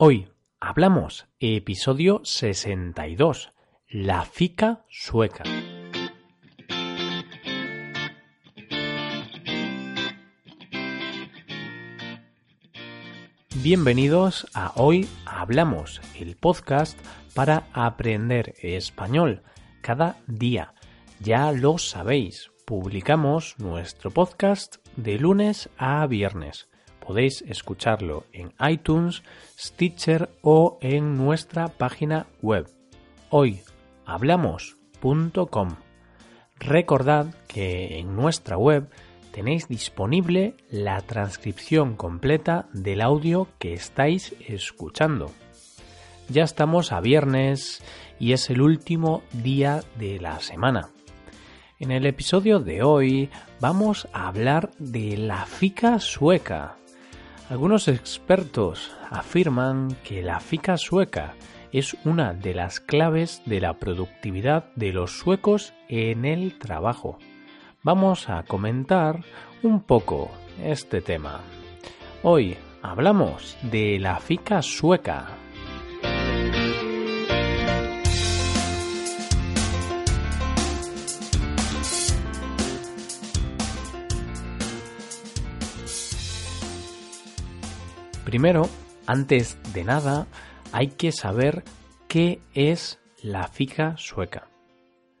Hoy hablamos episodio 62, la fica sueca. Bienvenidos a Hoy Hablamos, el podcast para aprender español cada día. Ya lo sabéis, publicamos nuestro podcast de lunes a viernes podéis escucharlo en iTunes, Stitcher o en nuestra página web hoyhablamos.com. Recordad que en nuestra web tenéis disponible la transcripción completa del audio que estáis escuchando. Ya estamos a viernes y es el último día de la semana. En el episodio de hoy vamos a hablar de la fica sueca. Algunos expertos afirman que la fica sueca es una de las claves de la productividad de los suecos en el trabajo. Vamos a comentar un poco este tema. Hoy hablamos de la fica sueca. Primero, antes de nada, hay que saber qué es la fica sueca.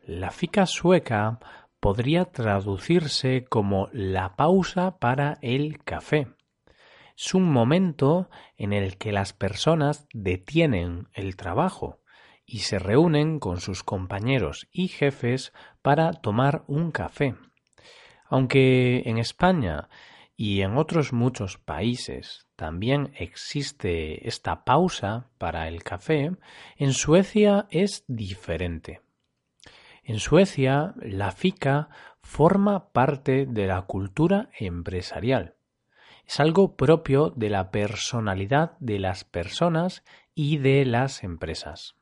La fica sueca podría traducirse como la pausa para el café. Es un momento en el que las personas detienen el trabajo y se reúnen con sus compañeros y jefes para tomar un café. Aunque en España y en otros muchos países también existe esta pausa para el café, en Suecia es diferente. En Suecia la fica forma parte de la cultura empresarial. Es algo propio de la personalidad de las personas y de las empresas.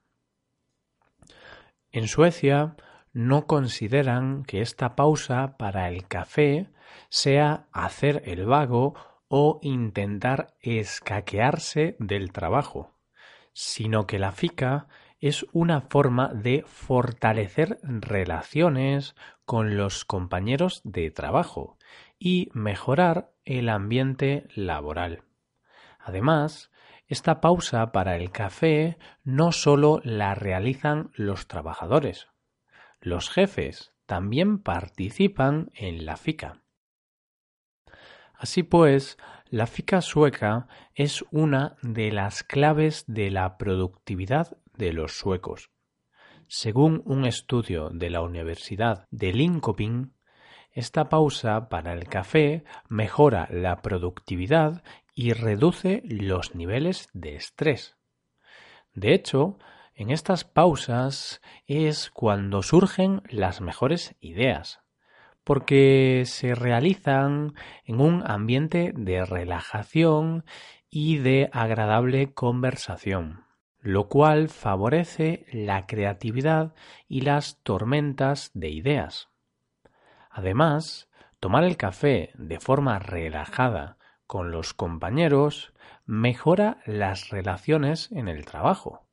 En Suecia no consideran que esta pausa para el café sea hacer el vago o intentar escaquearse del trabajo, sino que la FICA es una forma de fortalecer relaciones con los compañeros de trabajo y mejorar el ambiente laboral. Además, esta pausa para el café no solo la realizan los trabajadores, los jefes también participan en la FICA. Así pues, la FICA sueca es una de las claves de la productividad de los suecos. Según un estudio de la Universidad de Linköping, esta pausa para el café mejora la productividad y reduce los niveles de estrés. De hecho, en estas pausas es cuando surgen las mejores ideas, porque se realizan en un ambiente de relajación y de agradable conversación, lo cual favorece la creatividad y las tormentas de ideas. Además, tomar el café de forma relajada con los compañeros mejora las relaciones en el trabajo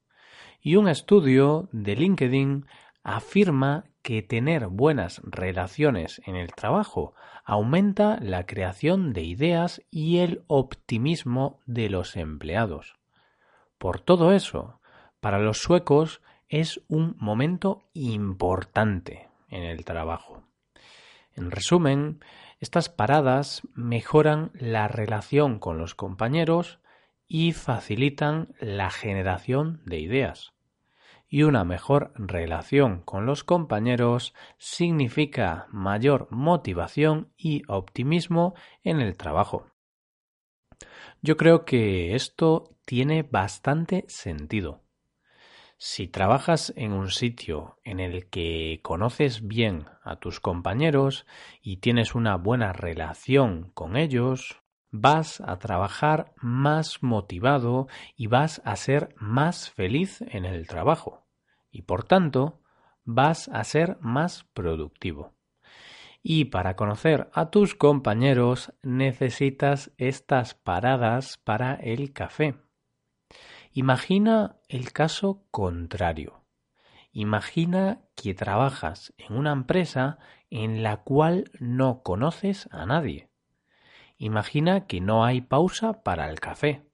y un estudio de LinkedIn afirma que tener buenas relaciones en el trabajo aumenta la creación de ideas y el optimismo de los empleados. Por todo eso, para los suecos es un momento importante en el trabajo. En resumen, estas paradas mejoran la relación con los compañeros y facilitan la generación de ideas y una mejor relación con los compañeros significa mayor motivación y optimismo en el trabajo. Yo creo que esto tiene bastante sentido. Si trabajas en un sitio en el que conoces bien a tus compañeros y tienes una buena relación con ellos, vas a trabajar más motivado y vas a ser más feliz en el trabajo y por tanto vas a ser más productivo. Y para conocer a tus compañeros necesitas estas paradas para el café. Imagina el caso contrario. Imagina que trabajas en una empresa en la cual no conoces a nadie. Imagina que no hay pausa para el café,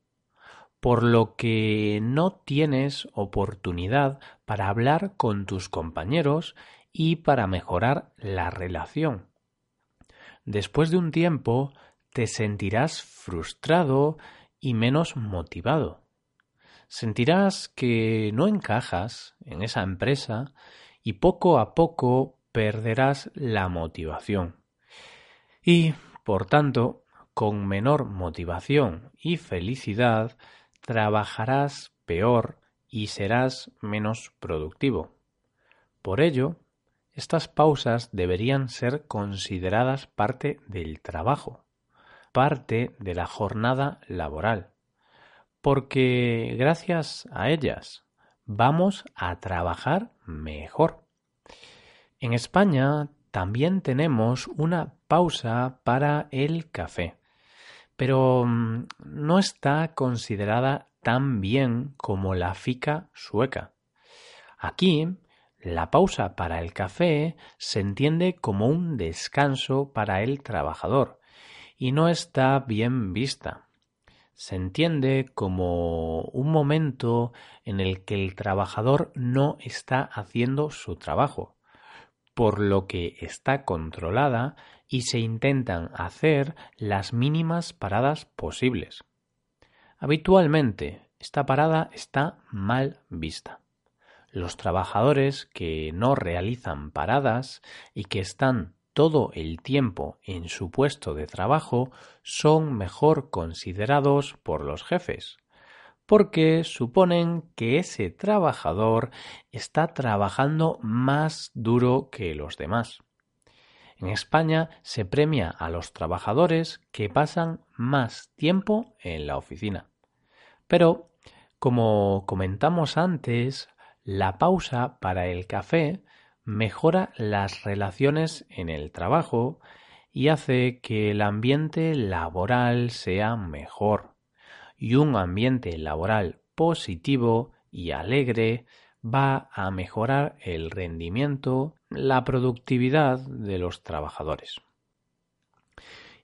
por lo que no tienes oportunidad para hablar con tus compañeros y para mejorar la relación. Después de un tiempo te sentirás frustrado y menos motivado. Sentirás que no encajas en esa empresa y poco a poco perderás la motivación. Y, por tanto, con menor motivación y felicidad, trabajarás peor y serás menos productivo. Por ello, estas pausas deberían ser consideradas parte del trabajo, parte de la jornada laboral porque gracias a ellas vamos a trabajar mejor. En España también tenemos una pausa para el café, pero mm, no está considerada tan bien como la fica sueca. Aquí, la pausa para el café se entiende como un descanso para el trabajador y no está bien vista se entiende como un momento en el que el trabajador no está haciendo su trabajo, por lo que está controlada y se intentan hacer las mínimas paradas posibles. Habitualmente, esta parada está mal vista. Los trabajadores que no realizan paradas y que están todo el tiempo en su puesto de trabajo son mejor considerados por los jefes, porque suponen que ese trabajador está trabajando más duro que los demás. En España se premia a los trabajadores que pasan más tiempo en la oficina. Pero, como comentamos antes, la pausa para el café mejora las relaciones en el trabajo y hace que el ambiente laboral sea mejor. Y un ambiente laboral positivo y alegre va a mejorar el rendimiento, la productividad de los trabajadores.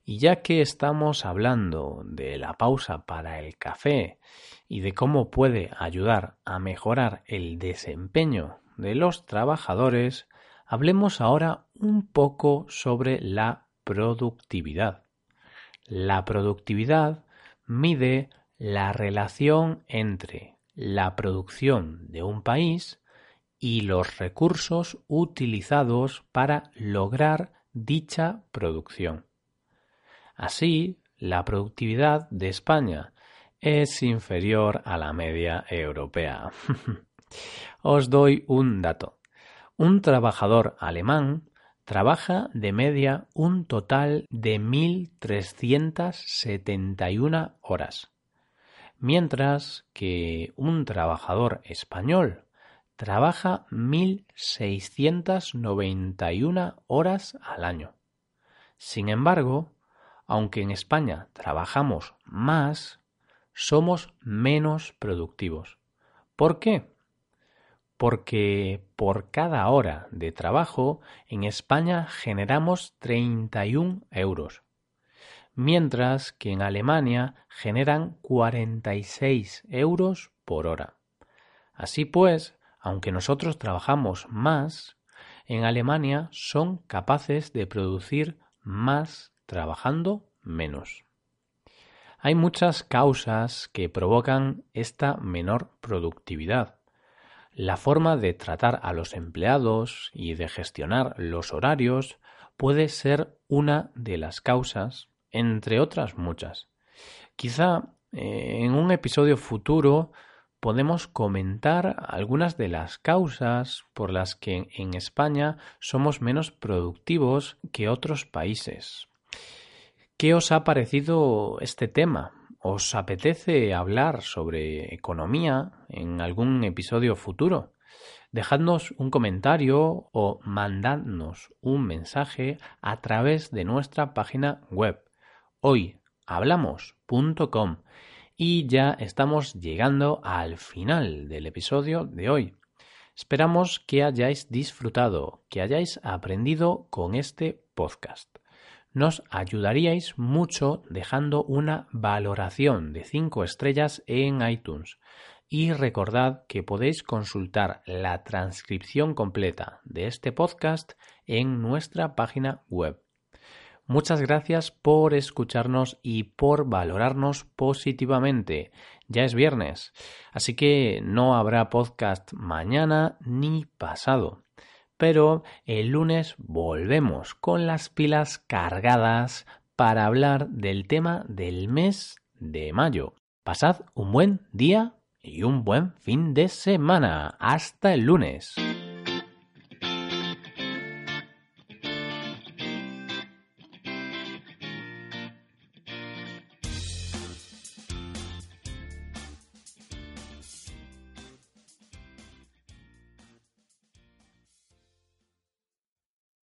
Y ya que estamos hablando de la pausa para el café y de cómo puede ayudar a mejorar el desempeño de los trabajadores, hablemos ahora un poco sobre la productividad. La productividad mide la relación entre la producción de un país y los recursos utilizados para lograr dicha producción. Así, la productividad de España es inferior a la media europea. Os doy un dato. Un trabajador alemán trabaja de media un total de 1.371 horas, mientras que un trabajador español trabaja 1.691 horas al año. Sin embargo, aunque en España trabajamos más, somos menos productivos. ¿Por qué? porque por cada hora de trabajo en España generamos 31 euros, mientras que en Alemania generan 46 euros por hora. Así pues, aunque nosotros trabajamos más, en Alemania son capaces de producir más trabajando menos. Hay muchas causas que provocan esta menor productividad la forma de tratar a los empleados y de gestionar los horarios puede ser una de las causas, entre otras muchas. Quizá eh, en un episodio futuro podemos comentar algunas de las causas por las que en España somos menos productivos que otros países. ¿Qué os ha parecido este tema? ¿Os apetece hablar sobre economía en algún episodio futuro? Dejadnos un comentario o mandadnos un mensaje a través de nuestra página web hoyhablamos.com Y ya estamos llegando al final del episodio de hoy. Esperamos que hayáis disfrutado, que hayáis aprendido con este podcast. Nos ayudaríais mucho dejando una valoración de 5 estrellas en iTunes. Y recordad que podéis consultar la transcripción completa de este podcast en nuestra página web Muchas gracias por escucharnos y por valorarnos positivamente. Ya es viernes, así que no habrá podcast mañana ni pasado. Pero el lunes volvemos con las pilas cargadas para hablar del tema del mes de mayo. Pasad un buen día y un buen fin de semana. Hasta el lunes.